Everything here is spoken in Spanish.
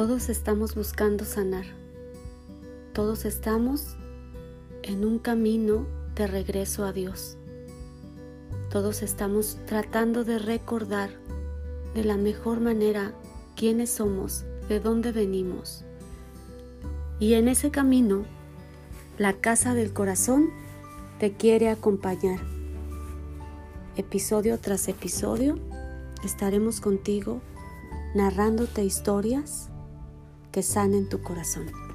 Todos estamos buscando sanar. Todos estamos en un camino de regreso a Dios. Todos estamos tratando de recordar de la mejor manera quiénes somos, de dónde venimos. Y en ese camino, la casa del corazón te quiere acompañar. Episodio tras episodio estaremos contigo narrándote historias que sanen tu corazón.